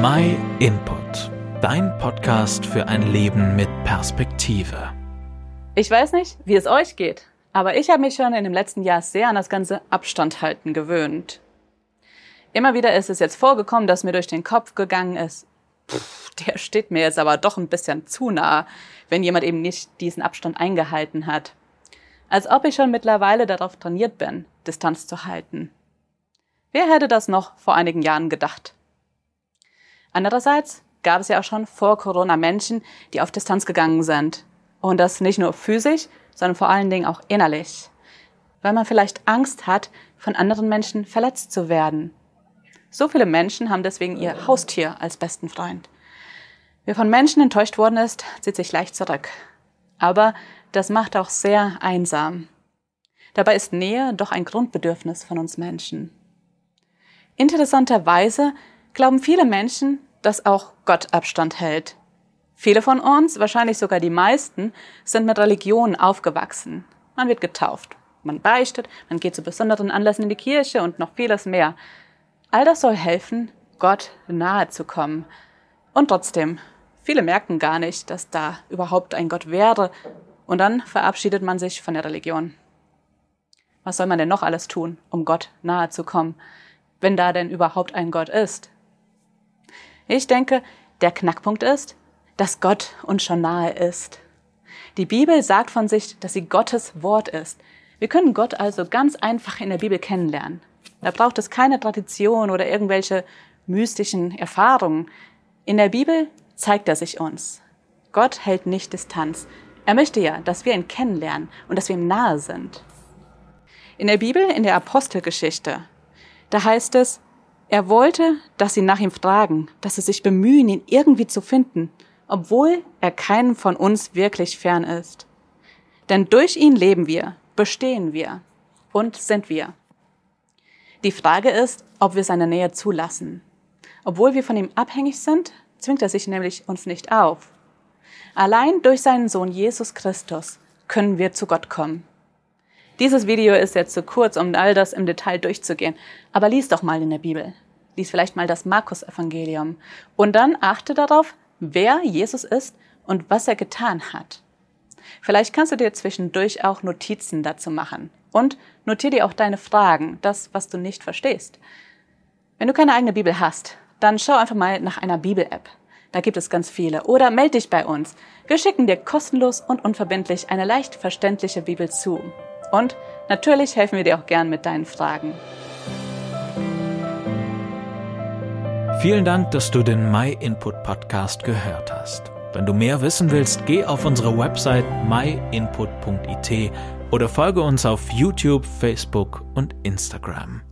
My Input, dein Podcast für ein Leben mit Perspektive. Ich weiß nicht, wie es euch geht, aber ich habe mich schon in dem letzten Jahr sehr an das ganze Abstand halten gewöhnt. Immer wieder ist es jetzt vorgekommen, dass mir durch den Kopf gegangen ist, pff, der steht mir jetzt aber doch ein bisschen zu nah, wenn jemand eben nicht diesen Abstand eingehalten hat. Als ob ich schon mittlerweile darauf trainiert bin, Distanz zu halten. Wer hätte das noch vor einigen Jahren gedacht? Andererseits gab es ja auch schon vor Corona Menschen, die auf Distanz gegangen sind. Und das nicht nur physisch, sondern vor allen Dingen auch innerlich. Weil man vielleicht Angst hat, von anderen Menschen verletzt zu werden. So viele Menschen haben deswegen ihr Haustier als besten Freund. Wer von Menschen enttäuscht worden ist, zieht sich leicht zurück. Aber das macht auch sehr einsam. Dabei ist Nähe doch ein Grundbedürfnis von uns Menschen. Interessanterweise glauben viele Menschen, dass auch Gott Abstand hält. Viele von uns, wahrscheinlich sogar die meisten, sind mit Religion aufgewachsen. Man wird getauft, man beichtet, man geht zu besonderen Anlässen in die Kirche und noch vieles mehr. All das soll helfen, Gott nahe zu kommen. Und trotzdem, viele merken gar nicht, dass da überhaupt ein Gott wäre. Und dann verabschiedet man sich von der Religion. Was soll man denn noch alles tun, um Gott nahe zu kommen, wenn da denn überhaupt ein Gott ist? Ich denke, der Knackpunkt ist, dass Gott uns schon nahe ist. Die Bibel sagt von sich, dass sie Gottes Wort ist. Wir können Gott also ganz einfach in der Bibel kennenlernen. Da braucht es keine Tradition oder irgendwelche mystischen Erfahrungen. In der Bibel zeigt er sich uns. Gott hält nicht Distanz. Er möchte ja, dass wir ihn kennenlernen und dass wir ihm nahe sind. In der Bibel, in der Apostelgeschichte, da heißt es, er wollte, dass sie nach ihm fragen, dass sie sich bemühen, ihn irgendwie zu finden, obwohl er keinem von uns wirklich fern ist. Denn durch ihn leben wir, bestehen wir und sind wir. Die Frage ist, ob wir seine Nähe zulassen. Obwohl wir von ihm abhängig sind, zwingt er sich nämlich uns nicht auf. Allein durch seinen Sohn Jesus Christus können wir zu Gott kommen. Dieses Video ist jetzt zu kurz, um all das im Detail durchzugehen. Aber lies doch mal in der Bibel. Lies vielleicht mal das Markus-Evangelium. Und dann achte darauf, wer Jesus ist und was er getan hat. Vielleicht kannst du dir zwischendurch auch Notizen dazu machen. Und notiere dir auch deine Fragen, das, was du nicht verstehst. Wenn du keine eigene Bibel hast, dann schau einfach mal nach einer Bibel-App. Da gibt es ganz viele. Oder melde dich bei uns. Wir schicken dir kostenlos und unverbindlich eine leicht verständliche Bibel zu. Und natürlich helfen wir dir auch gern mit deinen Fragen. Vielen Dank, dass du den My Input Podcast gehört hast. Wenn du mehr wissen willst, geh auf unsere Website myinput.it oder folge uns auf YouTube, Facebook und Instagram.